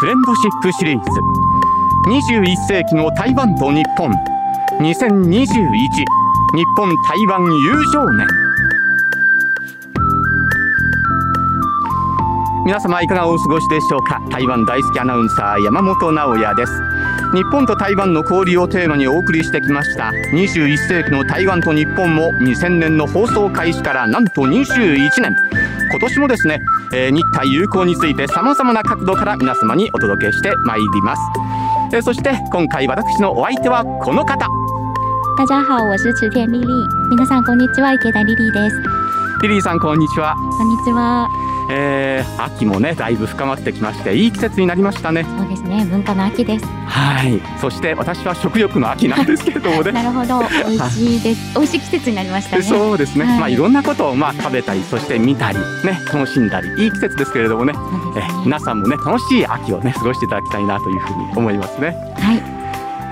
フレンドシップシリーズ21世紀の台湾と日本。2021日本台湾友情年。皆様いかがお過ごしでしょうか？台湾大好きアナウンサー山本直也です。日本と台湾の交流をテーマにお送りしてきました。21世紀の台湾と日本も2000年の放送開始からなんと21年。今年もですね、えー、日台友好について様々な角度から皆様にお届けしてまいります、えー、そして今回私のお相手はこの方。大家好我是池田丽丽皆さんこんにちは。池田リリーです。リリーさんこんにちは。こんにちはえー、秋もねだいぶ深まってきましていい季節になりましたね。そうですね。文化の秋です。はい。そして私は食欲の秋なんですけれどもね。なるほど。美味しいです。美味しい季節になりましたね。そうですね、はい、まあいろんなことをまあ食べたりそして見たりね楽しんだりいい季節ですけれどもね。ね。え皆さんもね楽しい秋をね過ごしていただきたいなというふうに思いますね。はい。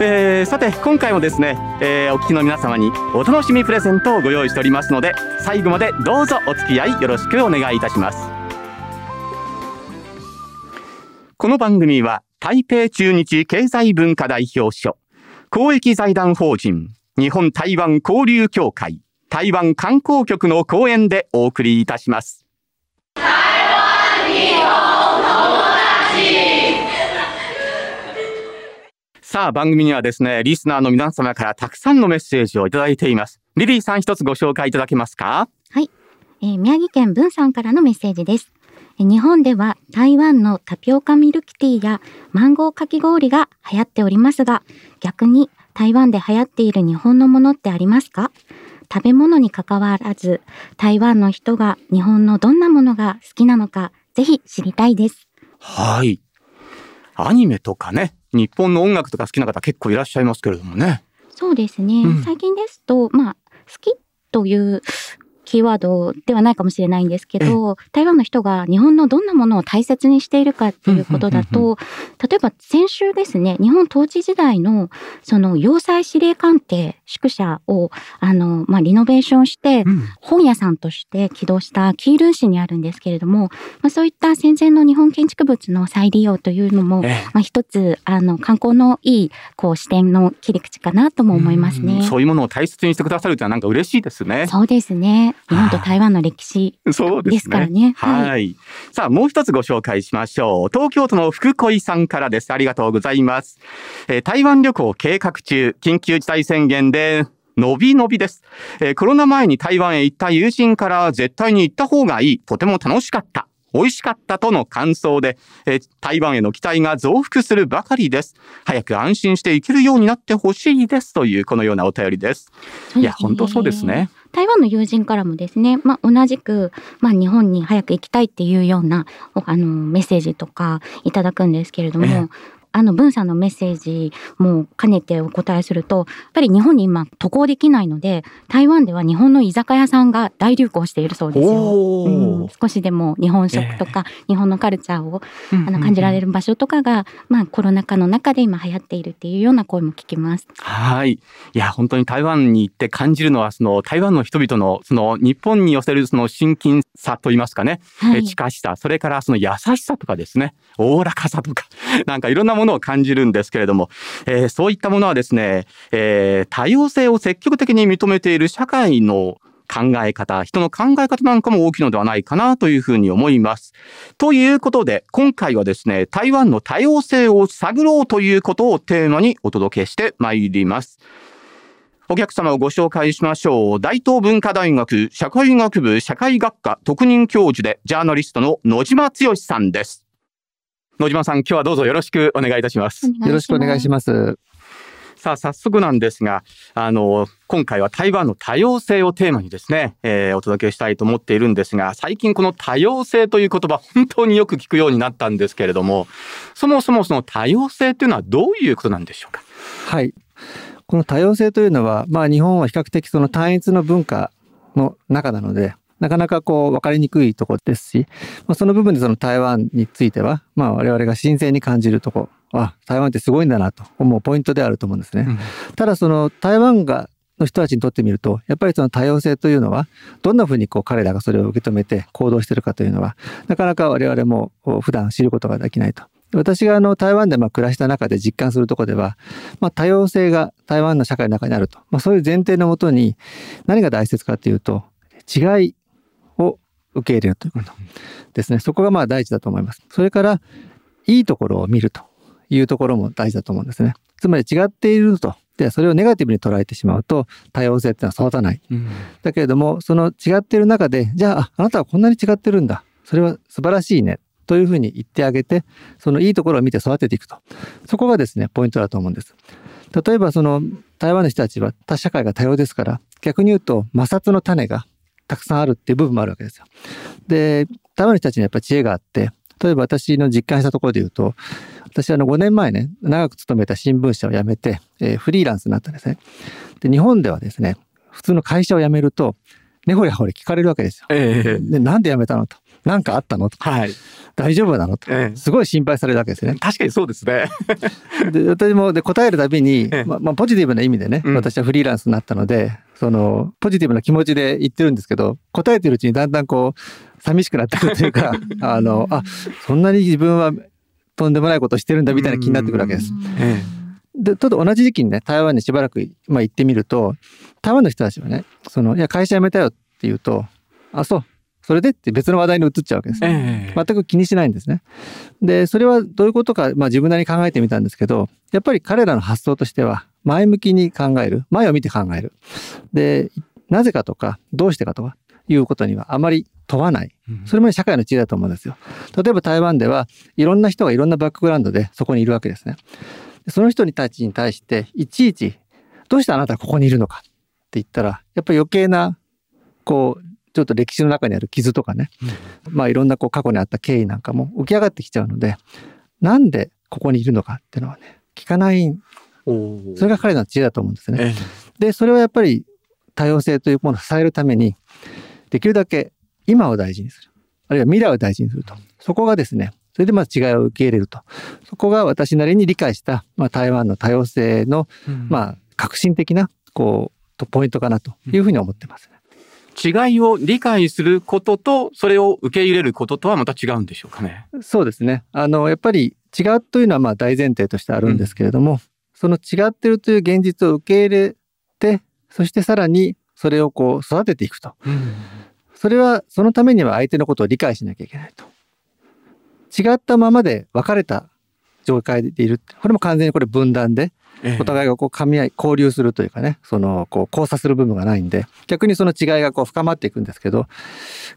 えー、さて今回もですね、えー、お聞きの皆様にお楽しみプレゼントをご用意しておりますので最後までどうぞお付き合いよろしくお願いいたしますこの番組は台北中日経済文化代表所公益財団法人日本台湾交流協会台湾観光局の講演でお送りいたします。台湾日本友達さあ番組にはですねリスナーの皆様からたくさんのメッセージをいただいています。リリーさん一つご紹介いただけますか？はい、えー、宮城県文さんからのメッセージです。日本では台湾のタピオカミルクティーやマンゴーかき氷が流行っておりますが、逆に台湾で流行っている日本のものってありますか？食べ物に関わらず、台湾の人が日本のどんなものが好きなのか、ぜひ知りたいです。はい。アニメとかね、日本の音楽とか好きな方結構いらっしゃいますけれどもね。そうですね。うん、最近ですと、まあ、好きというキーワードではないかもしれないんですけど、台湾の人が日本のどんなものを大切にしているかっていうことだと、例えば先週ですね、日本統治時代のその要塞司令官邸宿舎をあの、まあ、リノベーションして、本屋さんとして起動したキールン市にあるんですけれども、まあ、そういった戦前の日本建築物の再利用というのも、まあ、一つあの観光のいいこう視点の切り口かなとも思いますね。そういうものを大切にしてくださるというのはなんか嬉しいですね。そうですね。日本と台湾の歴史ですからね。はい、はい。さあ、もう一つご紹介しましょう。東京都の福恋さんからです。ありがとうございます。えー、台湾旅行計画中、緊急事態宣言でのびのびです、えー、コロナ前に台湾へ行った友人から絶対に行った方がいい。とても楽しかった。美味しかったとの感想で、えー、台湾への期待が増幅するばかりです。早く安心して行けるようになってほしいですというこのようなお便りです。いや、本当そうですね。台湾の友人からもですね、まあ、同じく、まあ、日本に早く行きたいっていうようなあのメッセージとかいただくんですけれども、あの文さんのメッセージも兼ねてお答えすると、やっぱり日本に今渡航できないので、台湾では日本の居酒屋さんが大流行しているそうですよ。うん、少しでも日本食とか、日本のカルチャーを、あの感じられる場所とかが、まあコロナ禍の中で今流行っているっていうような声も聞きます。はい。いや、本当に台湾に行って感じるのは、その台湾の人々のその日本に寄せるその親近さといいますかね、はい、近しさ、それからその優しさとかですね、おおらかさとか、なんかいろんなものを感じるんですけれども、えー、そういったものはですね、えー、多様性を積極的に認めている社会の考え方、人の考え方なんかも大きいのではないかなというふうに思います。ということで、今回はですね、台湾の多様性を探ろうということをテーマにお届けしてまいります。お客様をご紹介しましょう。大東文化大学社会学部社会学科特任教授でジャーナリストの野島剛さんです。野島さん、今日はどうぞよろしくお願いいたします。よろしくお願いします。さあ、早速なんですが、あの、今回は台湾の多様性をテーマにですね、えー、お届けしたいと思っているんですが、最近この多様性という言葉、本当によく聞くようになったんですけれども、そもそもその多様性というのはどういうことなんでしょうか？はい。この多様性というのは、まあ日本は比較的その単一の文化の中なので、なかなかこう分かりにくいところですし、まあ、その部分でその台湾については、まあ我々が新鮮に感じるところ、あ、台湾ってすごいんだなと思うポイントであると思うんですね。うん、ただその台湾がの人たちにとってみると、やっぱりその多様性というのは、どんなふうにこう彼らがそれを受け止めて行動しているかというのは、なかなか我々も普段知ることができないと。私があの台湾でまあ暮らした中で実感するところでは、まあ、多様性が台湾の社会の中にあると、まあ、そういう前提のもとに何が大切かというと違いを受け入れるということ。ですね。そこがまあ第一だと思います。それからいいところを見るというところも大事だと思うんですね。つまり違っていると。でそれをネガティブに捉えてしまうと多様性っていうのは育たない、うん、だけれどもその違っている中でじゃああなたはこんなに違ってるんだ。それは素晴らしいね。というふうに言ってあげて、そのいいところを見て育てていくと。そこがですね、ポイントだと思うんです。例えばその台湾の人たちは他社会が多様ですから、逆に言うと摩擦の種がたくさんあるっていう部分もあるわけですよ。で、台湾の人たちにやっぱり知恵があって、例えば私の実感したところで言うと、私あの5年前ね、長く勤めた新聞社を辞めて、えー、フリーランスになったんですね。で、日本ではですね、普通の会社を辞めると、根掘り葉掘り聞かれるわけですよ。えー、で、なんで辞めたのと。何かあったの？とか、はい、大丈夫なの？と、ええ、すごい心配されるわけですね。確かにそうですね。で私もで答えるたびに、え、まあ、まあ、ポジティブな意味でね、私はフリーランスになったので、そのポジティブな気持ちで言ってるんですけど答えてるうちにだんだんこう寂しくなってくるというか あのあそんなに自分はとんでもないことしてるんだみたいな気になってくるわけです。でちょっと同じ時期にね台湾にしばらく、まあ、行ってみると台湾の人たちはねそのいや会社辞めたよって言うとあそうそれでって別の話題に移っちゃうわけです、えー、全く気にしないんですね。で、それはどういうことか、まあ自分なりに考えてみたんですけど、やっぱり彼らの発想としては、前向きに考える。前を見て考える。で、なぜかとか、どうしてかとかいうことにはあまり問わない。それも社会の知恵だと思うんですよ。例えば台湾ではいろんな人がいろんなバックグラウンドでそこにいるわけですね。その人にたちに対して、いちいち、どうしてあなたはここにいるのかって言ったら、やっぱり余計な、こう、ちょっと歴史の中にある傷とかね、うん、まあいろんなこう過去にあった経緯なんかも浮き上がってきちゃうので、なんでここにいるのかっていうのはね、聞かない。それが彼の知恵だと思うんですね。ええ、で、それはやっぱり多様性というものを支えるために、できるだけ今を大事にする。あるいは未来を大事にすると。そこがですね、それでまあ違いを受け入れると。そこが私なりに理解した、まあ、台湾の多様性の、まあ革新的なこうポイントかなというふうに思ってます、ね。違いを理解することと、それを受け入れることとはまた違うんでしょうかね。そうですね。あの、やっぱり違うというのはまあ大前提としてあるんですけれども、うん、その違ってるという現実を受け入れて、そしてさらにそれをこう育てていくと。うん、それは、そのためには相手のことを理解しなきゃいけないと。違ったままで別れた状態でいる。これも完全にこれ分断で、お互いがこう噛み合い交流するというかねそのこう交差する部分がないんで逆にその違いがこう深まっていくんですけど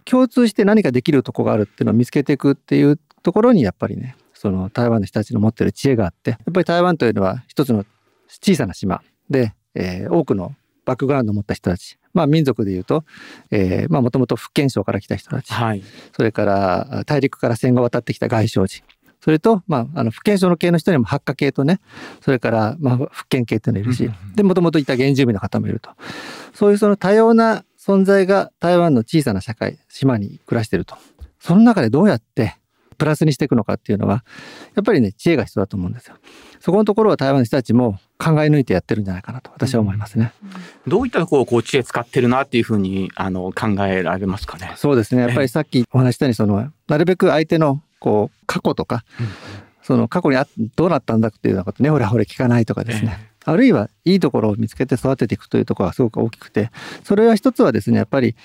共通して何かできるとこがあるっていうのを見つけていくっていうところにやっぱりねその台湾の人たちの持ってる知恵があってやっぱり台湾というのは一つの小さな島で、えー、多くのバックグラウンドを持った人たちまあ民族でいうと、もともと福建省から来た人たち、はい、それから大陸から戦後渡ってきた外省人それと、まあ、あの、福建省の系の人にも発火系とね、それから、まあ、福建系っていうのいるし、で、もともといた原住民の方もいると。そういうその多様な存在が台湾の小さな社会、島に暮らしてると。その中でどうやってプラスにしていくのかっていうのは、やっぱりね、知恵が必要だと思うんですよ。そこのところは台湾の人たちも考え抜いてやってるんじゃないかなと私は思いますね。うん、どういったところをこう知恵使ってるなっていうふうにあの考えられますかね？そうですね。やっぱりさっきお話したようにそのなるべく相手のこう過去とか、うん、その過去にあどうなったんだっていうようなことねほらほら聞かないとかですね、えー、あるいはいいところを見つけて育てていくというところがすごく大きくてそれは一つはですねやっぱり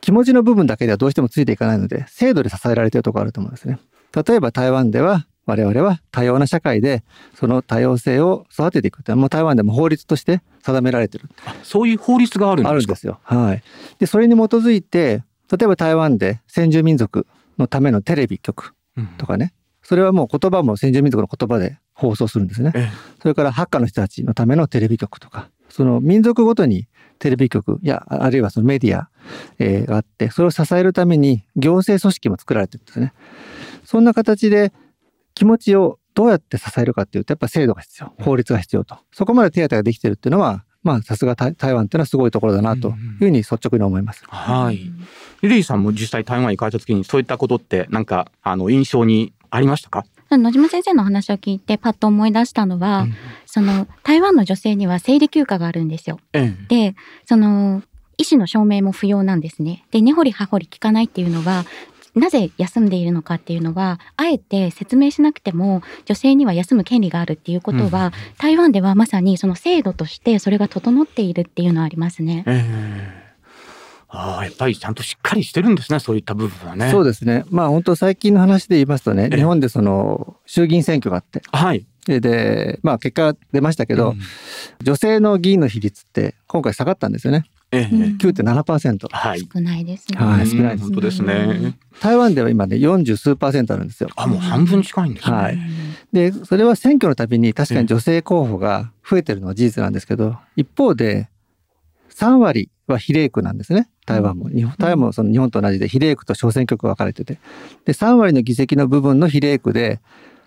気持ちの部分だけではどうしてもついていかないので制度で支えられているところがあると思うんですね。例えば台湾では我々は多様な社会でその多様性を育てていくってもう台湾でも法律として定められてる。そういう法律があるんですか？あるんですよ。はい。でそれに基づいて例えば台湾で先住民族のためのテレビ局とかね、それはもう言葉も先住民族の言葉で放送するんですね。それからハッカーの人たちのためのテレビ局とか、その民族ごとにテレビ局やあるいはそのメディア、えー、があってそれを支えるために行政組織も作られてるんですね。そんな形で気持ちをどうやって支えるかっていうとやっぱ制度が必要法律が必要とそこまで手当てができてるっていうのはまあさすが台湾っていうのはすごいところだなというふうに率直に思います。うんうん、はい。リリーさんも実際台湾に行かれた時にそういったことってなんかあの印象にありましたか？野島先生の話を聞いてパッと思い出したのは、うん、その台湾の女性には生理休暇があるんですよ。でその医師の証明も不要なんですね。で根掘り葉掘り聞かないっていうのはなぜ休んでいるのかっていうのはあえて説明しなくても女性には休む権利があるっていうことは、うん、台湾ではまさにその制度としてそれが整っているっていうのはありますね。えーああ、やっぱりちゃんとしっかりしてるんですね、そういった部分はね。そうですね。まあ本当最近の話で言いますとね、日本でその衆議院選挙があって、はい。で、まあ結果出ましたけど、うん、女性の議員の比率って今回下がったんですよね。ええ、9.7%。はい。少ないですね。はい、少ないです。本当ですね。台湾では今ね、40数パーセントあるんですよ。あ、もう半分近いんですね。はい。で、それは選挙のたびに確かに女性候補が増えてるのは事実なんですけど、一方で、3割は比例区なんですね。台湾も。日本台湾もその日本と同じで比例区と小選挙区分かれてて。で、3割の議席の部分の比例区で、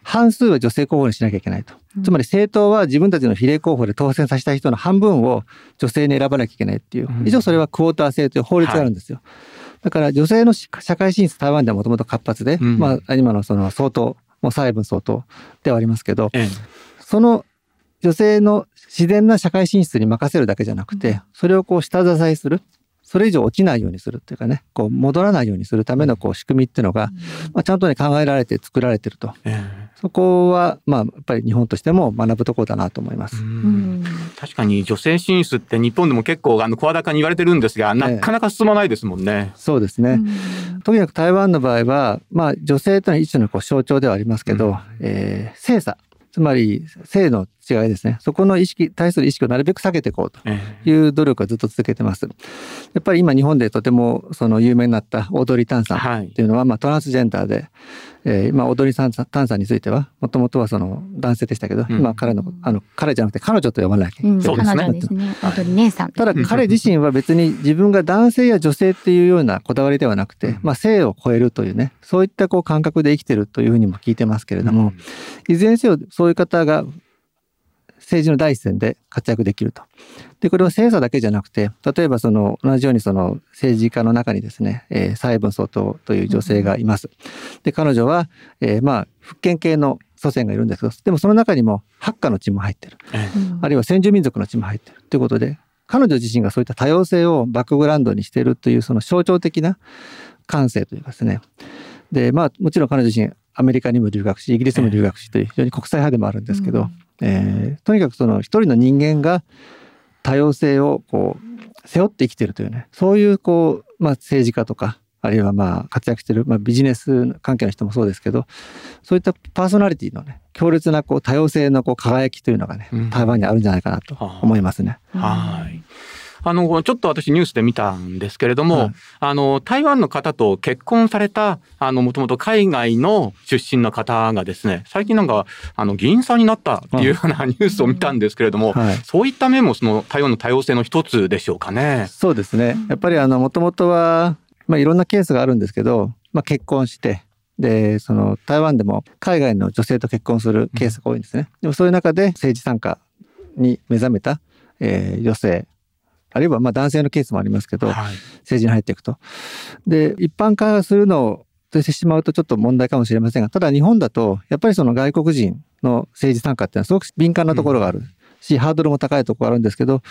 半数は女性候補にしなきゃいけないと。つまり政党は自分たちの比例候補で当選させた人の半分を女性に選ばなきゃいけないっていう。以上それはクォーター制という法律があるんですよ。はい、だから女性の社会進出台湾ではもともと活発で、うん、まあ今のその総統、もう蔡文総統ではありますけど、ええ、その女性の自然な社会進出に任せるだけじゃなくて、それをこう下支えする。それ以上落ちないようにするっていうかね、こう戻らないようにするためのこう仕組みっていうのが、まあ、ちゃんとね考えられて作られてると。そこはまあやっぱり日本としても学ぶところだなと思います。確かに女性進出って日本でも結構あの声高に言われてるんですが、なかなか進まないですもんね。そうですね。とにかく台湾の場合は、まあ女性というのは一種のこう象徴ではありますけど、うん、えー、性差。つまり性の違いですね。そこの意識、対する意識をなるべく下げていこうという努力はずっと続けてます。やっぱり今日本でとてもその有名になったオードリー・タンさんっていうのは、まあトランスジェンダーで、えー、今、踊りさんタンさんについては、もともとはその男性でしたけど、うん、今彼の、あの、彼じゃなくて彼女と呼ばなきゃいけない。うん、そうですね。ですね。踊り姉さん。ただ彼自身は別に自分が男性や女性っていうようなこだわりではなくて、まあ性を超えるというね、そういったこう感覚で生きてるというふうにも聞いてますけれども、うん、いずれにせよそういう方が政治の第一線で活躍できると。で、これは性差だけじゃなくて、例えばその同じようにその政治家の中にですね、えー、蔡文総統という女性がいます。で、彼女は、えー、まあ、福建系の祖先がいるんですけど、でもその中にもハッカの血も入ってる。あるいは先住民族の血も入ってる。ということで、彼女自身がそういった多様性をバックグラウンドにしているというその象徴的な感性というかですね。で、まあ、もちろん彼女自身アメリカにも留学し、イギリスにも留学しという非常に国際派でもあるんですけど、うんえー、とにかくその一人の人間が多様性をこう背負って生きてるというねそういうこう、まあ、政治家とかあるいはまあ活躍してる、まあ、ビジネス関係の人もそうですけどそういったパーソナリティのね強烈なこう多様性のこう輝きというのがね、台湾にあるんじゃないかなと思いますね。はいあの、ちょっと私ニュースで見たんですけれども、はい、あの、台湾の方と結婚された、あの、もともと海外の出身の方がですね、最近なんか、あの、議員さんになったっていうようなニュースを見たんですけれども、はい、そういった面もその台湾の多様性の一つでしょうかね。そうですね。やっぱりあの、もともとは、まあ、いろんなケースがあるんですけど、まあ、結婚して、で、その台湾でも海外の女性と結婚するケースが多いんですね。でもそういう中で政治参加に目覚めた、えー、女性あるいはまあ男性のケースもありますけど、はい、政治に入っていくと。で、一般化するのをとしてしまうとちょっと問題かもしれませんが、ただ日本だと、やっぱりその外国人の政治参加っていうのはすごく敏感なところがある。し、ハードルも高いところがあるんですけど、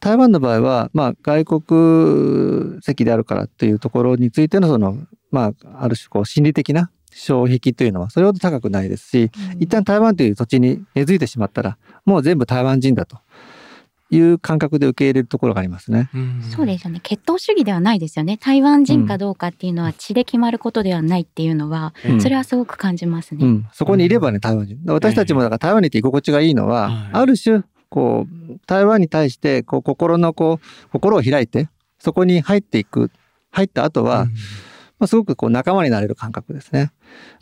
台湾の場合は、まあ、外国籍であるからっていうところについての、その、まあ、ある種、こう、心理的な障壁というのは、それほど高くないですし、うん、一旦台湾という土地に根付いてしまったら、もう全部台湾人だという感覚で受け入れるところがありますね。そうですよね。血統主義ではないですよね。台湾人かどうかっていうのは血で決まることではないっていうのは、うん、それはすごく感じますね。うん、そこにいればね、台湾人。私たちもだから台湾にいて居心地がいいのは、はい、ある種、こう、台湾に対して、こう、心のこう、心を開いて、そこに入っていく。入った後は、うんまあ、すごくこう仲間になれる感覚ですね。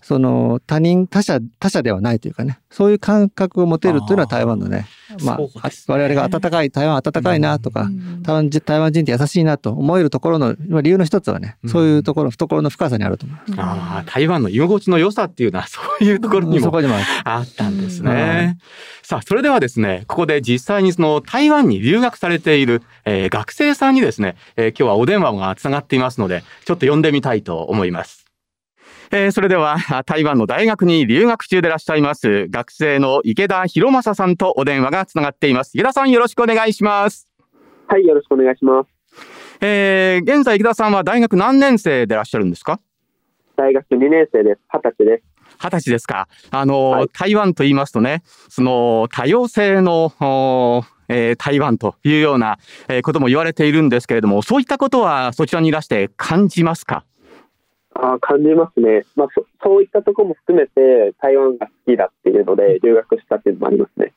その他人、他者、他者ではないというかね、そういう感覚を持てるというのは台湾のね、まあ、ね、我々が温かい、台湾温かいなとか、台湾台湾人って優しいなと思えるところの理由の一つはね、そういうところ、懐の深さにあると思います。ああ、台湾の居心地の良さっていうのはそういうところにもあったんですね。さあ、それではですね、ここで実際にその台湾に留学されている、えー、学生さんにですね、えー、今日はお電話がつながっていますので、ちょっと呼んでみたいと思います。えー、それでは台湾の大学に留学中でいらっしゃいます学生の池田博正さんとお電話がつながっています池田さんよろしくお願いしますはいよろしくお願いしますえー、現在池田さんは大学何年生でいらっしゃるんですか？大学2年生です。二十歳です。二十歳ですか。あの、はい台湾と言いますとね、その多様性の、おえー台湾というような、えーことも言われているんですけれども、そういったことはそちらにいらして感じますか？あー感じますね。まあそ、そういったところも含めて台湾が好きだっていうので留学したっていうのもありますね。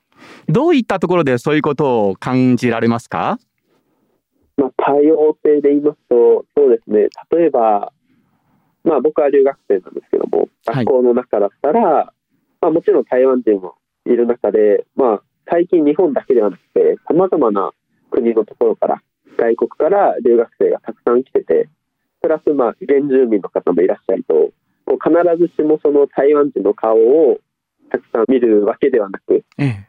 どういったところでそういうことを感じられますか？まあ、多様性で言いますと、そうですね、例えば、まあ、僕は留学生なんですけども、はい学校の中だったら、まあ、もちろん台湾人もいる中で、まあ、最近日本だけではなくて、さまざまな国のところから、外国から留学生がたくさん来てて、プラス、まあ、原住民の方もいらっしゃると、こう必ずしもその台湾人の顔をたくさん見るわけではなく、ええ。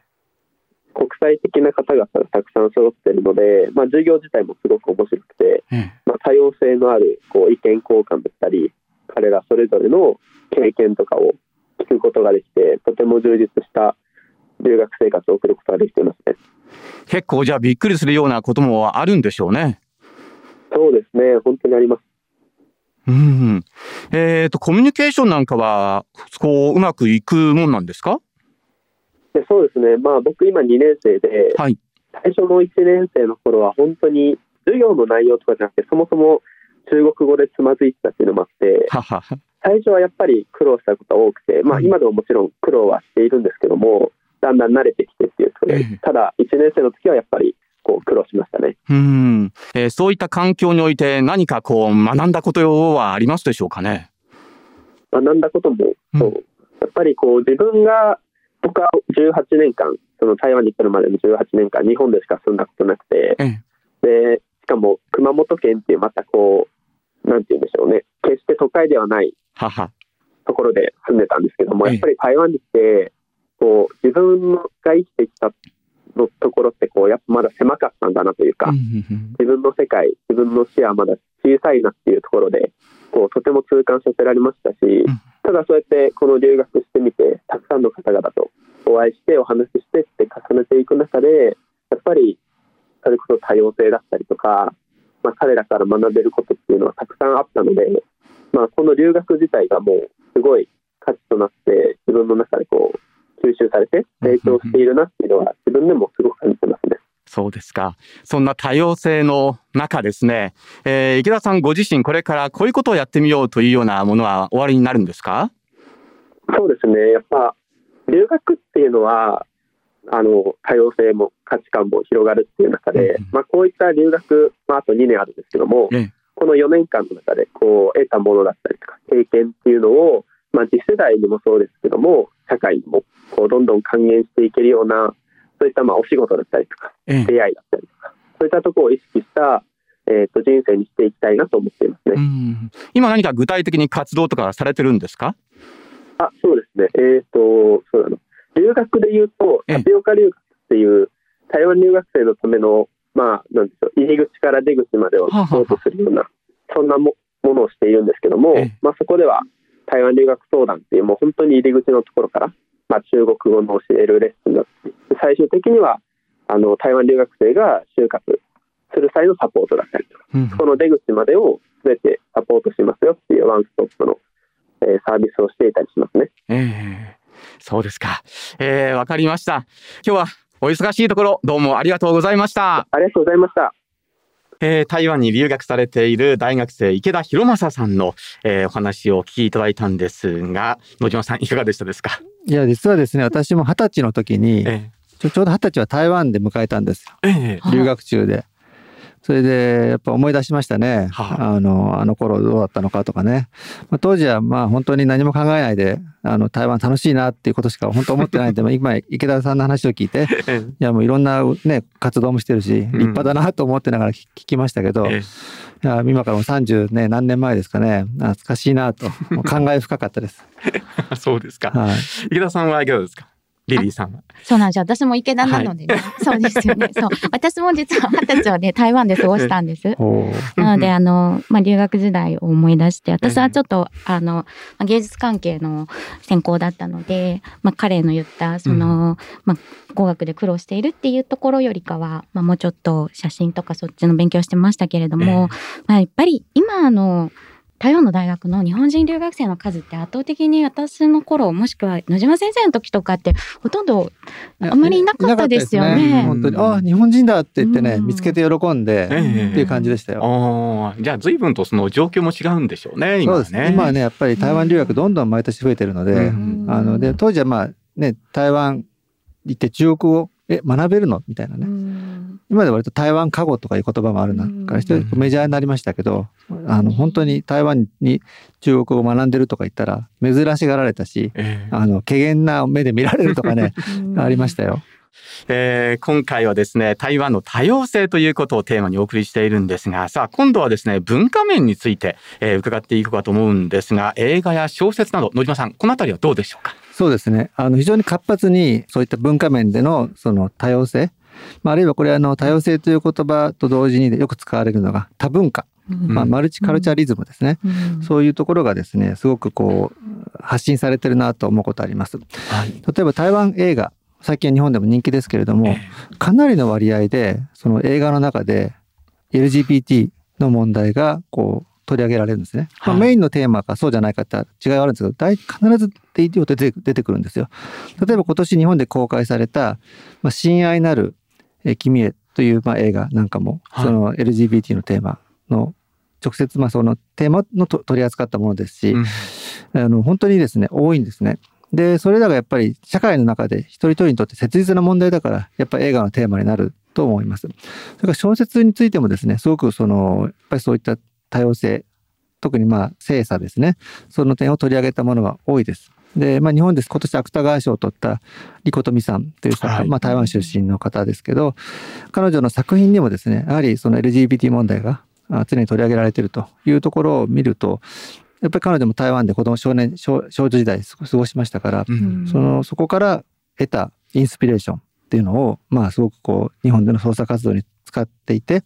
国際的な方々がたくさん揃っているので、まあ、授業自体もすごく面白くて、ええ。まあ、多様性のあるこう意見交換だったり彼らそれぞれの経験とかを聞くことができてとても充実した留学生活を送ることができていますね。結構じゃあびっくりするようなこともあるんでしょうね。そうですね本当にあります。うん。えっ、と、コミュニケーションなんかは、こう、うまくいくもんなんですか？でそうですねまあ僕今2年生ではい。最初の1年生の頃は本当に授業の内容とかじゃなくてそもそも中国語でつまずいてたっていうのもあって。最初はやっぱり苦労したことが多くて、まあ、うん今でももちろん苦労はしているんですけども、だんだん慣れてきてっていうところでええ、ただ、1年生の時はやっぱりこう苦労しましたね。うん、えーそういった環境において何かこう学んだことはありますでしょうかね？学んだことも、うんそうやっぱりこう自分が、僕は18年間、その台湾に来るまでの18年間、日本でしか住んだことなくて、ええでしかも熊本県っていうまたこう、なんて言うんでしょうね、決して都会ではない。ところで住んでたんですけども、ええやっぱり台湾に来て、こう自分が生きてきたのところってこう、やっぱまだ狭かったんだなというか、自分の世界、自分の視野はまだ小さいなっていうところで、こうとても痛感させられましたし、ただそうやってこの留学してみて、たくさんの方々とお会いして、お話ししてって重ねていく中で、やっぱりそれこそ多様性だったりとか、まあ、彼らから学べることっていうのはたくさんあったので、まあ、この留学自体がもうすごい価値となって、自分の中でこう吸収されて成長しているなっていうのは、自分でもすごく感じてますね。そうですか。そんな多様性の中ですね、えー池田さんご自身これからこういうことをやってみようというようなものはおありになるんですか？そうですね、やっぱ留学っていうのは、あの多様性も価値観も広がるっていう中で、うんまあ、こういった留学、まあ、あと2年あるんですけども、ええ。この4年間の中でこう得たものだったりとか、経験っていうのを、まあ、次世代にもそうですけども、社会にもこうどんどん還元していけるような、そういったまあお仕事だったりとか、ええ。出会いだったりとか、そういったところを意識した、えー、と人生にしていきたいなと思っていますね。うん。今何か具体的に活動とかされてるんですか？あそうですね、えっ、と、そうな。の。留学で言うと、ええ。タピオカ留学っていう、台湾留学生のための、まあ、なんでしょう、入り口から出口までをサポートするような、そんなもものをしているんですけども、ええ。まあ、そこでは、台湾留学相談っていう、もう本当に入り口のところから、まあ、中国語の教えるレッスンだったり、最終的には、あの、台湾留学生が就活する際のサポートだったりとか、うんその出口までを全てサポートしますよっていうワンストップの、えーサービスをしていたりしますね。ええそうですか。えーわかりました。今日はお忙しいところどうもありがとうございました。ありがとうございました。えー台湾に留学されている大学生池田博正さんの、えーお話をお聞きいただいたんですが、野島さんいかがでしたですか？いや、実はですね、私も二十歳の時に、えちょちょうど二十歳は台湾で迎えたんですよ。えええ留学中で。それで、やっぱ思い出しましたね。はあの、あの頃どうだったのかとかね。まあ、当時はまあ本当に何も考えないで、あの、台湾楽しいなっていうことしか本当思ってないんで、まあ今、池田さんの話を聞いて、えいやもういろんなね、活動もしてるし、立派だなと思ってながら聞聞きましたけど、えいや今からもう30ね、何年前ですかね、懐かしいなと、もう感慨深かったです。え そうですか。はい。池田さんはいかがですか？リリーさんは。そうなんですよ。私も池田なのでね。そうですよね。そう。私も実は二十歳はね、台湾で過ごしたんです。なので、あの、まあ、留学時代を思い出して、私はちょっと、あの、まあ芸術関係の専攻だったので、まあ、彼の言った、その、まあ、語学で苦労しているっていうところよりかは、まあ、もうちょっと写真とかそっちの勉強してましたけれども、まあ、やっぱり今の台湾の大学の日本人留学生の数って圧倒的に私の頃もしくは野島先生の時とかってほとんどあまりいなかったですよね。ね本当にあ日本人だって言ってね、うん、見つけて喜んで、っていう感じでしたよ。じゃあ随分とその状況も違うんでしょうね。今ねそうですね。今はねやっぱり台湾留学どんどん毎年増えてるので、うん、あので当時はまあね台湾行って中国語え学べるの？みたいなね。今で割と台湾過語とかいう言葉もあるからしてメジャーになりましたけど、あの本当に台湾に中国語を学んでるとか言ったら珍しがられたし、えー、あの怪げな目で見られるとかね ありましたよ。えー、今回はですね、台湾の多様性ということをテーマにお送りしているんですが、さあ、今度はですね、文化面について、えー、伺っていこうかと思うんですが、映画や小説など、野島さん、このあたりはどうでしょうか？そうですね。あの、非常に活発に、そういった文化面での、その多様性、まあ、あるいはこれあの多様性という言葉と同時によく使われるのが多文化、まあ、マルチカルチャリズムですね、うん、そういうところがですねすごくこう発信されてるなと思うことあります、はい、例えば台湾映画最近は日本でも人気ですけれども、かなりの割合でその映画の中で LGBT の問題がこう取り上げられるんですね。はい、まあ、メインのテーマかそうじゃないかって違いはあるんですけど、大必ずって言って出て出てくるんですよ。例えば今年日本で公開された、まあ、親愛なるえ君へという、まあ、映画なんかも、はい、その LGBT のテーマの直接、まあ、そのテーマの取り扱ったものですし、うん、あの本当にですね多いんですね。でそれらがやっぱり社会の中で一人一人にとって切実な問題だからやっぱり映画のテーマになると思います。それから小説についてもですねすごくそのやっぱりそういった多様性特にまあ性差ですねその点を取り上げたものは多いです。で、まあ、日本です今年芥川賞を取ったリコトミさんというはい、まあ、台湾出身の方ですけど彼女の作品にもですねやはりその LGBT 問題が常に取り上げられているというところを見るとやっぱり彼女も台湾で子供少年少女時代過ごしましたから、うん、そのそこから得たインスピレーションっていうのをまあすごくこう日本での創作活動に使っていて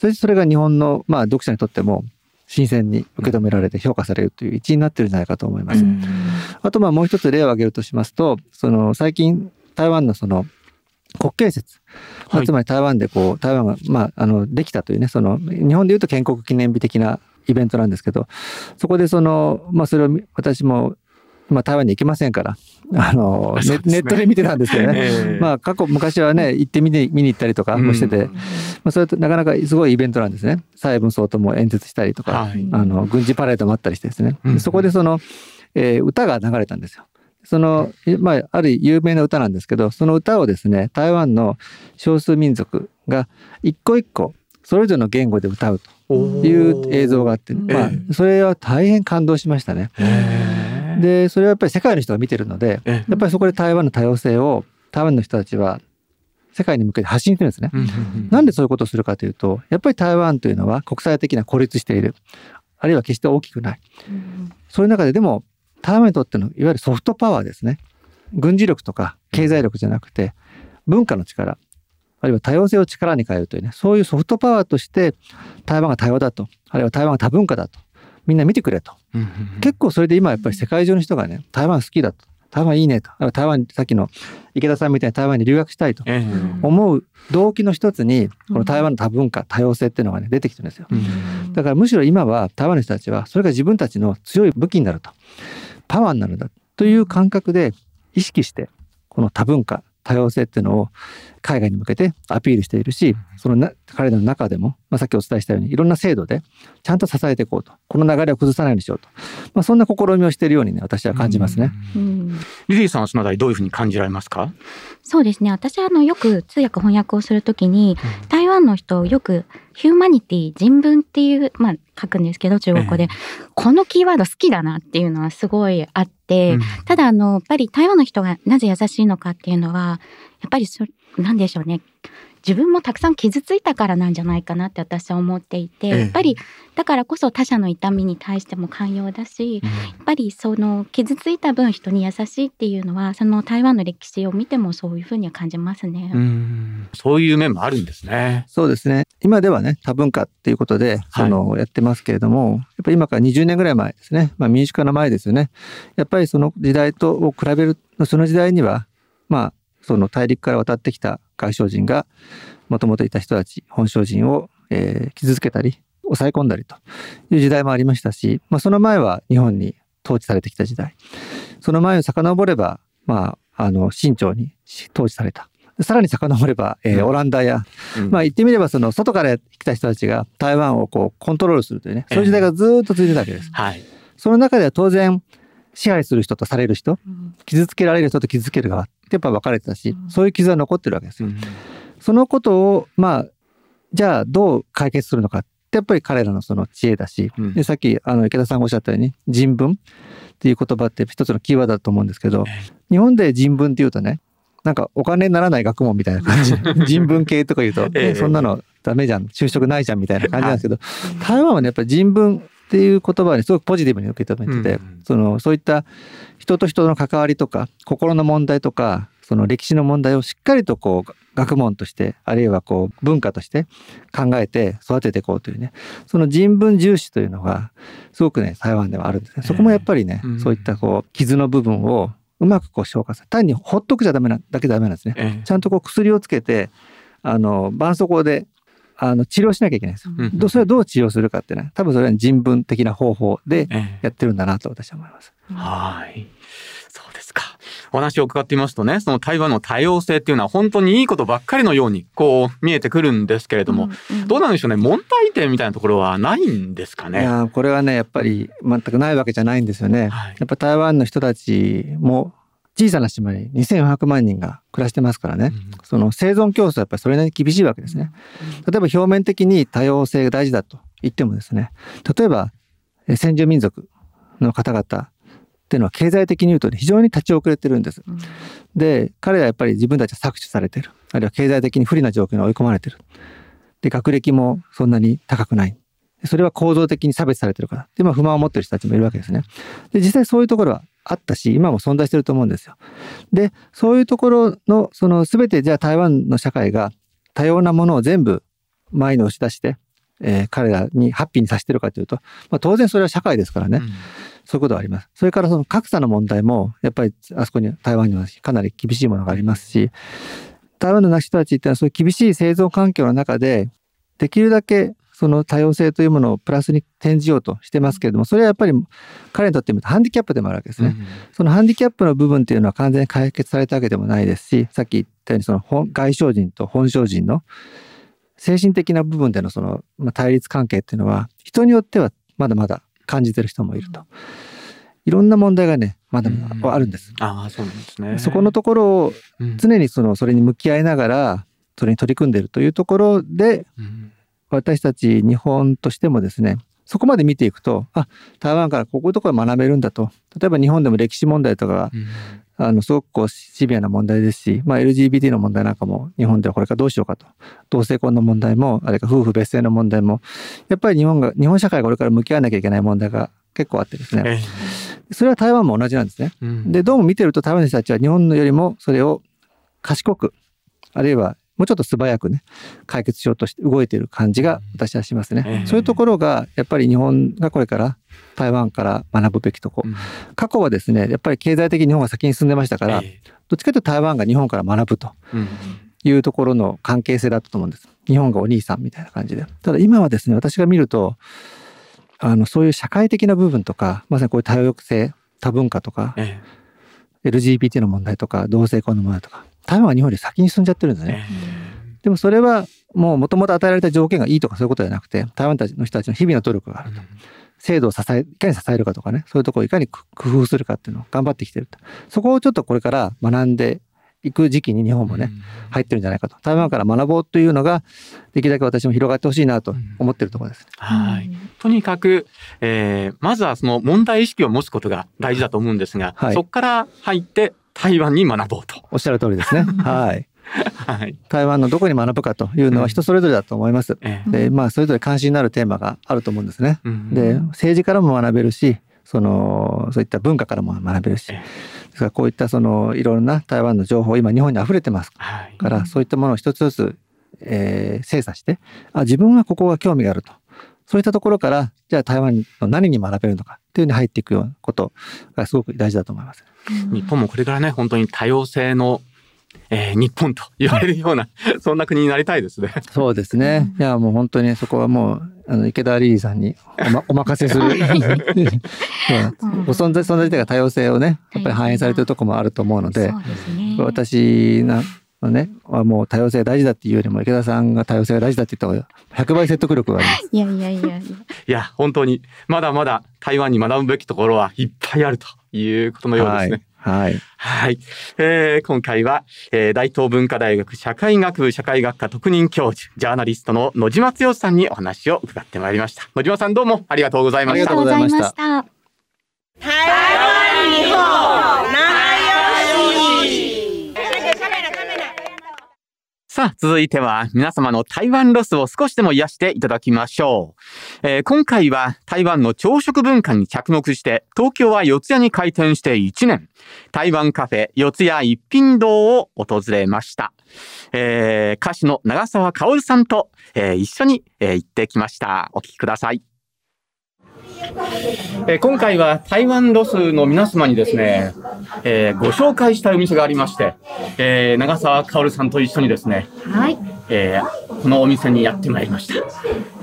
そしてそれが日本のまあ読者にとっても新鮮に受け止められて評価されるという一因になってるんじゃないかと思います。あとまあもう一つ例を挙げるとしますとその最近台湾のその国慶節、はい、つまり台湾でこう台湾が、まあ、あのできたというねその日本でいうと建国記念日的なイベントなんですけどそこでその、まあ、それを私もまあ、台湾に行けませんから、あの、ね、ネットで見てたんですけどね。えー、まあ、過去、昔はね、行って見に見に行ったりとかもしてて、うん、まあ、それとなかなかすごいイベントなんですね。蔡文総統も演説したりとか、はい、あの、軍事パレードもあったりしてですね。うん、そこでその、えー、歌が流れたんですよ。その、まあ、ある有名な歌なんですけど、その歌をですね、台湾の少数民族が一個一個、それぞれの言語で歌うという映像があって、まあ、それは大変感動しましたね。でそれはやっぱり世界の人が見てるのでやっぱりそこで台湾の多様性を台湾の人たちは世界に向けて発信してるんですね。なんでそういうことをするかというとやっぱり台湾というのは国際的な孤立している。あるいは決して大きくない。そういう中ででも台湾にとってのいわゆるソフトパワーですね。軍事力とか経済力じゃなくて文化の力あるいは多様性を力に変えるというねそういうソフトパワーとして台湾が多様だと。あるいは台湾が多文化だとみんな見てくれと。結構それで今やっぱり世界中の人がね、台湾好きだと。台湾いいねと。台湾、さっきの池田さんみたいに台湾に留学したいと思う動機の一つに、この台湾の多文化、多様性っていうのがね、出てきてるんですよ。だからむしろ今は台湾の人たちは、それが自分たちの強い武器になると。パワーになるんだという感覚で意識して、この多文化、多様性っていうのを海外に向けてアピールしているし、そのな彼らの中でも、まあ、さっきお伝えしたようにいろんな制度でちゃんと支えていこうと。この流れを崩さないようにしようと、まあ、そんな試みをしているようにね私は感じますね。リリーさんはそのあたりどういうふうに感じられますか？そうですね。私はあのよく通訳翻訳をするときに、うん、台湾の人よくヒューマニティ人文っていう、まあ、書くんですけど中国語で、えー、このキーワード好きだなっていうのはすごいあって、うん、ただあのやっぱり台湾の人がなぜ優しいのかっていうのはやっぱりそなんでしょうね自分もたくさん傷ついたからなんじゃないかなって私は思っていて、やっぱりだからこそ他者の痛みに対しても寛容だし、やっぱりその傷ついた分人に優しいっていうのはその台湾の歴史を見てもそういうふうには感じますね。うそういう面もあるんですね。そうですね。今ではね多文化っていうことでその、やってますけれども、やっぱり今から20年ぐらい前ですね。まあ民主化の前ですよね。やっぱりその時代とを比べるその時代にはまあその大陸から渡ってきた外省人がもともといた人たち本省人を、えー、傷つけたり抑え込んだりという時代もありましたし、まあ、その前は日本に統治されてきた時代。その前を遡れば、まあ、あの清朝に統治された。さらに遡れば、えー、オランダや、うん、まあ言ってみればその外から来た人たちが台湾をこうコントロールするというね、そういう時代がずっと続いてたわけです。はい、その中では当然支配する人とされる人、傷つけられる人と傷つける側ってやっぱ分かれてたし、そういう傷は残ってるわけですよ。うん、そのことをまあじゃあどう解決するのかってやっぱり彼らのその知恵だし、うん、でさっきあの池田さんがおっしゃったように人文っていう言葉って一つのキーワードだと思うんですけど、日本で人文っていうとねなんかお金にならない学問みたいな感じ。人文系とか言うと、えそんなのダメじゃん就職ないじゃんみたいな感じなんですけど、台湾はねやっぱり人文っていう言葉にすごくポジティブに受け止めてて、うん、そのそういった人と人の関わりとか心の問題とかその歴史の問題をしっかりとこう学問としてあるいはこう文化として考えて育てていこうというねその人文重視というのがすごくね台湾ではあるんですね。そこもやっぱりね、そういったこう傷の部分をうまくこう消化する単にほっとくじゃダメなだけダメなんですね、ええ、ちゃんとこう薬をつけてあの絆創膏であの治療しなきゃいけないんですよ、うん、それはどう治療するかってね。多分それは人文的な方法でやってるんだなと私は思います、え、はい。そうですか。お話を伺ってみますとねその台湾の多様性っていうのは本当にいいことばっかりのようにこう見えてくるんですけれども、うんうん、どうなんでしょうね。問題点みたいなところはないんですかね。いやこれはねやっぱり全くないわけじゃないんですよね、はい、やっぱ台湾の人たちも小さな島に2400万人が暮らしてますからね、うん、その生存競争はやっぱりそれなりに厳しいわけですね。例えば表面的に多様性が大事だと言ってもですね、例えば先住民族の方々っていうのは経済的に言うと、ね、非常に立ち遅れてるんです。うん、で、彼らはやっぱり自分たちは搾取されてる。あるいは経済的に不利な状況に追い込まれてる。で、学歴もそんなに高くない。それは構造的に差別されてるから。で、まあ不満を持ってる人たちもいるわけですね。で、実際そういうところはあったし、今も存在してると思うんですよ。で、そういうところの、その全てじゃあ台湾の社会が多様なものを全部前に押し出して、えー、彼らにハッピーにさせてるかというと、まあ、当然それは社会ですからね、うん、そういうことはあります。それからその格差の問題も、やっぱりあそこに台湾にはかなり厳しいものがありますし、台湾の人たちってのはそういう厳しい生存環境の中で、できるだけその多様性というものをプラスに転じようとしてますけれどもそれはやっぱり彼にとってみるとハンディキャップでもあるわけですね、うん、そのハンディキャップの部分っていうのは完全に解決されたわけでもないですしさっき言ったようにその外省人と本省人の精神的な部分でのその、まあ、対立関係っていうのは人によってはまだまだ感じてる人もいると。いろんな問題がねまだまだあるんです。うん、あそうなんですね。そこのところを常にそのそれに向き合いながらそれに取り組んでいるというところで、うん私たち日本としてもですねそこまで見ていくとあ台湾からこういうところ学べるんだと。例えば日本でも歴史問題とか、うん、あのすごくこうシビアな問題ですし、まあ、LGBT の問題なんかも日本ではこれからどうしようかと。同性婚の問題もあるいは夫婦別姓の問題もやっぱり日本が日本社会がこれから向き合わなきゃいけない問題が結構あってですね、それは台湾も同じなんですね。うん、でどうも見てると台湾の人たちは日本のよりもそれを賢くあるいはもうちょっと素早くね解決しようとして動いている感じが私はしますね、えー、そういうところがやっぱり日本がこれから台湾から学ぶべきとこ、うん、過去はですねやっぱり経済的に日本が先に進んでましたから、えー、どっちかというと台湾が日本から学ぶというところの関係性だったと思うんです。日本がお兄さんみたいな感じで。ただ今はですね私が見るとあのそういう社会的な部分とかまさにこういう多様性多文化とか、えー、LGBT の問題とか同性婚の問題とか台湾は日本より先に進んじゃってるんですね。でもそれはもうもともと与えられた条件がいいとかそういうことじゃなくて台湾たちの人たちの日々の努力があると。制度を支えいかに支えるかとかねそういうところをいかに工夫するかっていうのを頑張ってきてると。そこをちょっとこれから学んでいく時期に日本もね、入ってるんじゃないかと。台湾から学ぼうというのができるだけ私も広がってほしいなと思ってるところです、はい。とにかく、えー、まずはその問題意識を持つことが大事だと思うんですが、はい、そこから入って台湾に学ぼうと。おっしゃる通りですね。はい。はい、台湾のどこに学ぶかというのは人それぞれだと思います。うん、で、まあそれぞれ関心のあるテーマがあると思うんですね。うん、で、政治からも学べるし、そのそういった文化からも学べるし、ですからこういったそのいろんな台湾の情報今日本に溢れてますから、はい、そういったものを一つずつ、えー、精査して、あ自分はここが興味があると。そういったところからじゃあ台湾の何に学べるのかっていうふうに入っていくようなことがすごく大事だと思います。日本もこれからね本当に多様性のえー、日本と言われるような、そんな国になりたいですね。そうですね。いや、もう本当にそこはもう、あの、池田リーさんにお,、ま、お任せする。存在、存在自体が多様性をね、やっぱり反映されてるとこもあると思うので、そうですね、私な、のね、はもう多様性大事だっていうよりも池田さんが多様性が大事だって言った方が100倍説得力があります。いやいやいやいや。いや、本当に、まだまだ台湾に学ぶべきところはいっぱいあるということのようですね。はい。はい。えー、今回は、えー、大東文化大学社会学部社会学科特任教授、ジャーナリストの野島剛さんにお話を伺ってまいりました。野島さんどうもありがとうございました。ありがとうございました。台湾日本さあ、続いては皆様の台湾ロスを少しでも癒していただきましょう。えー、今回は台湾の朝食文化に着目して、東京は四谷に開店して1年、台湾カフェ四谷一品堂を訪れました。えー、歌手の長澤薫さんと、えー、一緒に、え行ってきました。お聞きください。えー、今回は台湾ロスの皆様にですね、えー、ご紹介したいお店がありまして、えー、長澤薫さんと一緒にですね、はい、えこのお店にやってまいりました。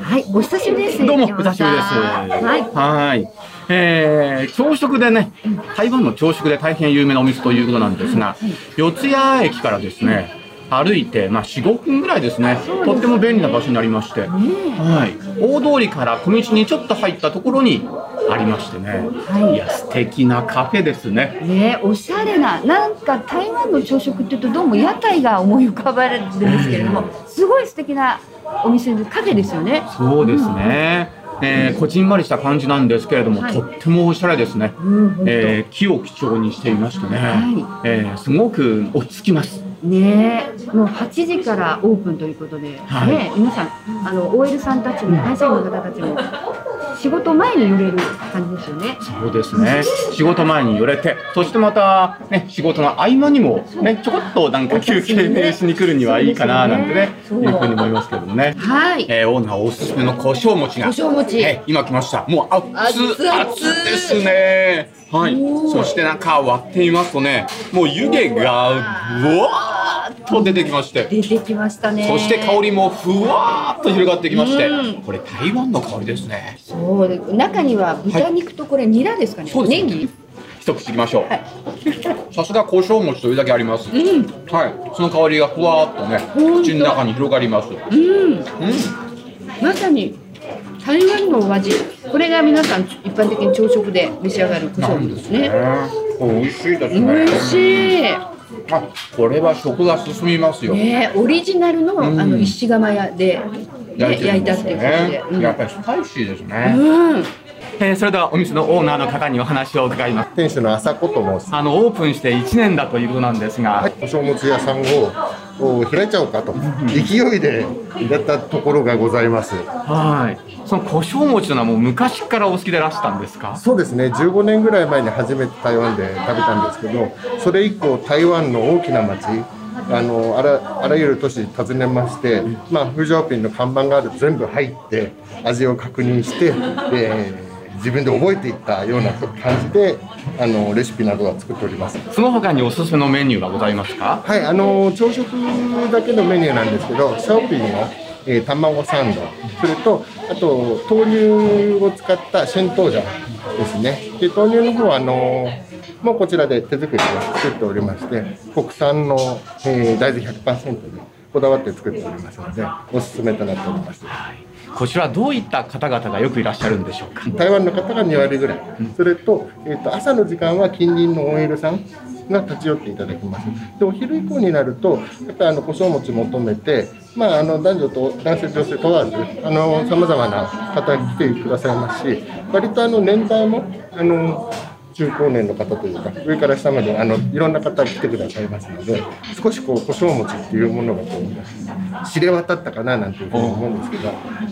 はい、お久しぶりです。どうも、お久しぶりです。はい。はいえー、朝食でね、台湾の朝食で大変有名なお店ということなんですが、四谷駅からですね、歩いて、まあ、4、5分ぐらいですね。とっても便利な場所になりまして、はい。大通りから小道にちょっと入ったところにありましてね。はい。いや、素敵なカフェですね。ねおしゃれな。なんか台湾の朝食っていうと、どうも屋台が思い浮かばれるんですけれども、すごい素敵なお店でカフェですよね。そうですね。うんえー、こじんまりした感じなんですけれども、はい、とってもおしゃれですね、うん、えー、木を基調にしていましてね、はい、えー、すごく落ち着きますねもう8時からオープンということで、はい、ね、皆さんあの OL さんたちも会社員の方たちも仕事前に寄れる感じですよね。そうですね。仕事前に寄れて、そしてまたね仕事の合間にもねちょこっとなんか休憩しに来るにはいいかななんてね、いうふうに思いますけどね。はい。えー、オーナーおすすめの胡椒餅が。胡椒餅。え今来ました。もう熱熱ですね。はい。そしてなんか割ってみますとね、もう湯気がうわーっと出てきまして。出てきましたね。そして香りもふわーっと広がってきまして、これ台湾の香りですね。そう中には豚肉とこれニラですかね。はい、ネギ。一口いきましょう。はい、さすが胡椒餅というだけあります。うん、はい。その香りがふわーっとね、口の中に広がります。うん。うん、まさに台湾のお味これが皆さん一般的に朝食で召し上がる胡椒餅ですね。美味しいですね。美味しい。あこれは食が進みますよ、ね、オリジナルの,、あの石窯屋で、ね、焼いたっていうことで、うん、やっぱりスパイシーですね、うんえー、それではお店のオーナーの方にお話を伺います。店主の朝子と申す。あのオープンして1年だということなんですが、はい、お正月屋さんを開いちゃおうかと。勢いでやったところがございます。はい。その胡椒餅というのはもう昔からお好きでいらしたんですか？そうですね。15年ぐらい前に初めて台湾で食べたんですけどそれ以降台湾の大きな町あのあらあらゆる都市訪ねまして、まあ、フージョーピンの看板がある全部入って味を確認して、えー自分で覚えていったような感じであのレシピなどは作っております。その他におすすめのメニューがございますか？はいあの朝食だけのメニューなんですけどシャオピーの、えー、卵サンドそれとあと豆乳を使ったシェントージャですね。で豆乳の方はあのもうこちらで手作りで作っておりまして国産の、えー、大豆100%でこだわって作っておりますのでおすすめとなっております。はいこちらどういった方々がよくいらっしゃるんでしょうか？台湾の方が2割ぐらい、うん、それと,、えーと、朝の時間は近隣の OL さんが立ち寄っていただきます。でお昼以降になるとやっぱりあの胡椒餅求めて、まあ、あの男女と男性女性問わずさまざまな方が来てくださいますし割とあの年代もあの中高年の方というか上から下まであのいろんな方来てくださいますので少しこう胡椒餅っていうものがこう知れ渡ったかななんていうふうに思うんですけど。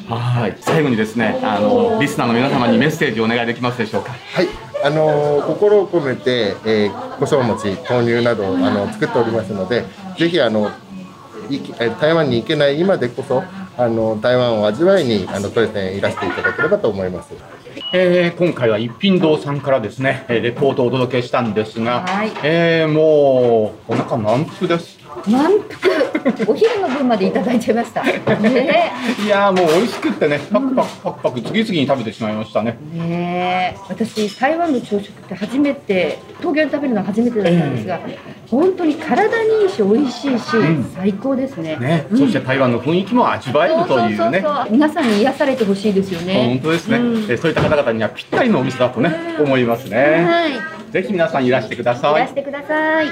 はい。最後にですねあのリスナーの皆様にメッセージをお願いできますでしょうか？はい。あの心を込めて、えー、胡椒餅豆乳などあの作っておりますのでぜひあの台湾に行けない今でこそあの台湾を味わいにあのトレセンいらしていただければと思います。えー、今回は一品堂さんからですね、レポートをお届けしたんですが、はい、えー、もうお腹満腹です。満腹お昼の分までいただいちゃいました。ね、いやもう美味しくってね、パクパクパクパク次々に食べてしまいましたね。ね私台湾の朝食って初めて東京で食べるのは初めてだったんですが、えー、本当に体にいいし美味しいし、うん、最高ですね。ね、うん、そして台湾の雰囲気も味わえるというね。皆さんに癒されてほしいですよね。本当ですね、うん、そういった方々にはぴったりのお店だとね、思いますね。はい。ぜひ皆さんいらしてください。いらしてください。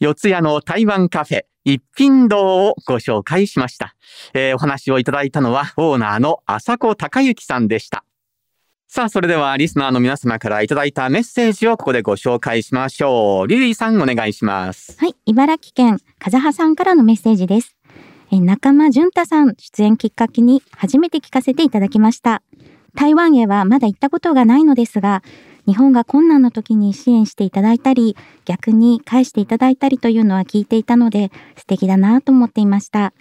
四谷の台湾カフェ一品堂をご紹介しました。えー、お話をいただいたのはオーナーの朝子隆之さんでした。さあ、それではリスナーの皆様からいただいたメッセージをここでご紹介しましょう。リリーさんお願いします。はい、茨城県風葉さんからのメッセージです。え仲間淳太さん出演きっかけに初めて聞かせていただきました。台湾へはまだ行ったことがないのですが、日本が困難の時に支援していただいたり、逆に返していただいたりというのは聞いていたので、素敵だなと思っていました。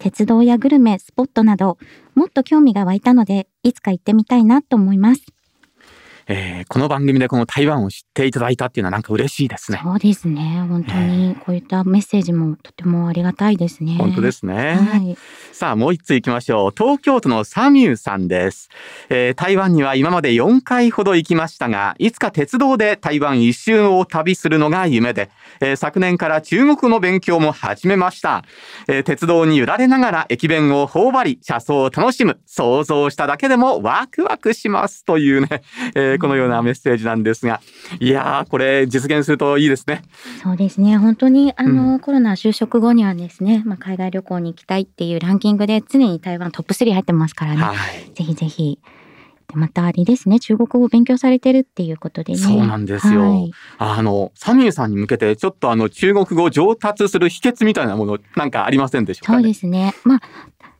鉄道やグルメ、スポットなど、もっと興味が湧いたので、いつか行ってみたいなと思います。えー、この番組でこの台湾を知っていただいたっていうのはなんか嬉しいですね。そうですね。本当にこういったメッセージもとてもありがたいですね。本当ですね。はい、さあもう一つ行きましょう。東京都のサミューさんです、えー、台湾には今まで4回ほど行きましたが、いつか鉄道で台湾一周を旅するのが夢で、えー、昨年から中国の勉強も始めました。えー、鉄道に揺られながら駅弁を頬張り、車窓を楽しむ、想像しただけでもワクワクしますというね、えーえー、このようなメッセージなんですが、いやー、これ実現するといいですね。そうですね。本当に、あの、うん、コロナ就職後にはですね、まあ、海外旅行に行きたいっていうランキングで常に台湾トップ3入ってますからね。はい、ぜひぜひ。またあれですね、中国語を勉強されてるっていうことでね。そうなんですよ。はい、あの、サミューさんに向けて、ちょっとあの、中国語を上達する秘訣みたいなもの、なんかありませんでしょうか、ね、そうですね。まあ、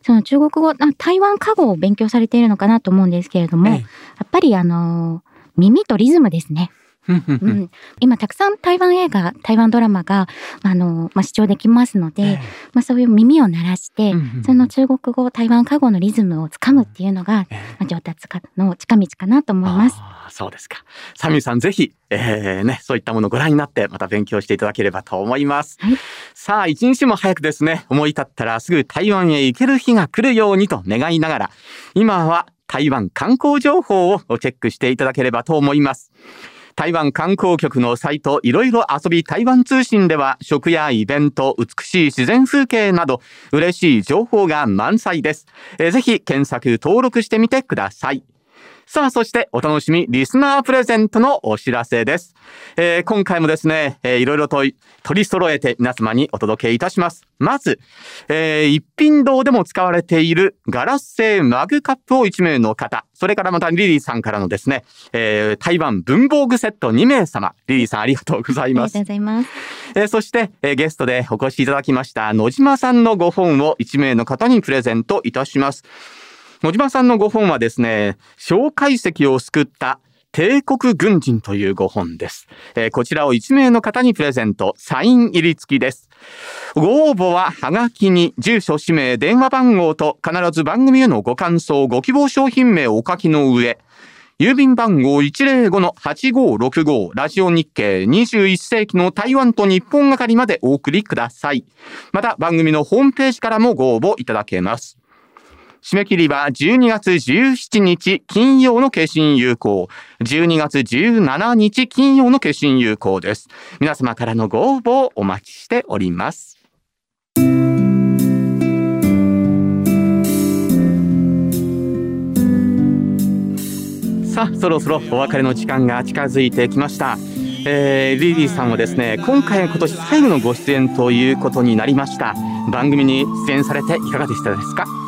その中国語、台湾過語を勉強されているのかなと思うんですけれども、ええ、やっぱりあの、耳とリズムですね。うん、今たくさん台湾映画台湾ドラマがあの、まあ、視聴できますので、えー、まあ、そういう耳を鳴らして、その中国語台湾過語のリズムをつかむっていうのが、えー、まあ、上達かの近道かなと思います。そうですか。サミュさんぜひ、えー、ね、そういったものをご覧になってまた勉強していただければと思います。はい、さあ一日も早くですね思い立ったらすぐ台湾へ行ける日が来るようにと願いながら今は台湾観光情報をチェックしていただければと思います。台湾観光局のサイトいろいろ遊び台湾通信では食やイベント、美しい自然風景など嬉しい情報が満載です。えー、ぜひ検索登録してみてください。さあ、そしてお楽しみ、リスナープレゼントのお知らせです。えー、今回もですね、えー、いろいろと取り揃えて皆様にお届けいたします。まず、えー、一品堂でも使われているガラス製マグカップを1名の方、それからまたリリーさんからのですね、えー、台湾文房具セット2名様、リリーさんありがとうございます。ありがとうございます。えー、そして、えー、ゲストでお越しいただきました野島さんのご本を1名の方にプレゼントいたします。野島さんのご本はですね、小解析を救った帝国軍人というご本です、えー、こちらを1名の方にプレゼント、サイン入り付きです。ご応募はハガキに住所、氏名、電話番号と必ず番組へのご感想、ご希望商品名をお書きの上、郵便番号105-8565ラジオ日経21世紀の台湾と日本係までお送りください。また番組のホームページからもご応募いただけます。締め切りは12月17日金曜の決心有効。12月17日金曜の決心有効です。皆様からのご応募をお待ちしております。さあ、そろそろお別れの時間が近づいてきました。えー、リリーさんはですね、今回今年最後のご出演ということになりました。番組に出演されていかがでしたですか？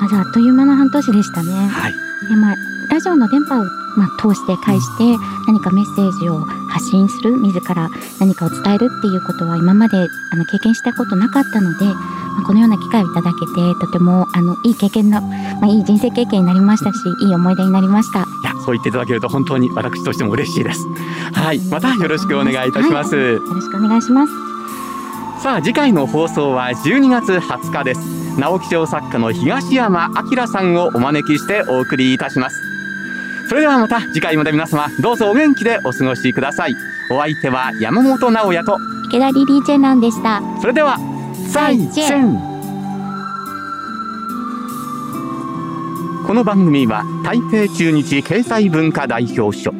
まだあっという間の半年でしたね。はい、でまあラジオの電波を、まあ、通して返して何かメッセージを発信する自ら何かを伝えるっていうことは今まであの経験したことなかったので、まあ、このような機会をいただけてとてもあのいい経験の、まあ、いい人生経験になりましたしいい思い出になりました。いやそう言っていただけると本当に私としても嬉しいです。はい。またよろしくお願いいたします、はい、よろしくお願いします。さあ次回の放送は12月20日です直木賞作家の東山明さんをお招きしてお送りいたします。それではまた次回まで皆様どうぞお元気でお過ごしください。お相手は山本直也と池田リリーチェンランでした。それでは再见この番組は台北中日経済文化代表所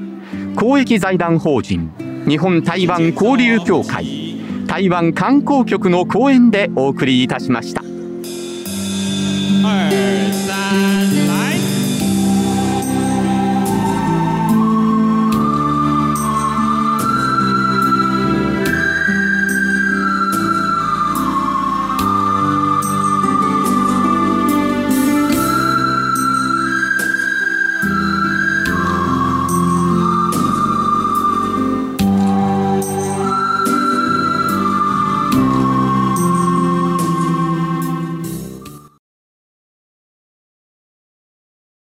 公益財団法人日本台湾交流協会台湾観光局の講演でお送りいたしました。二三。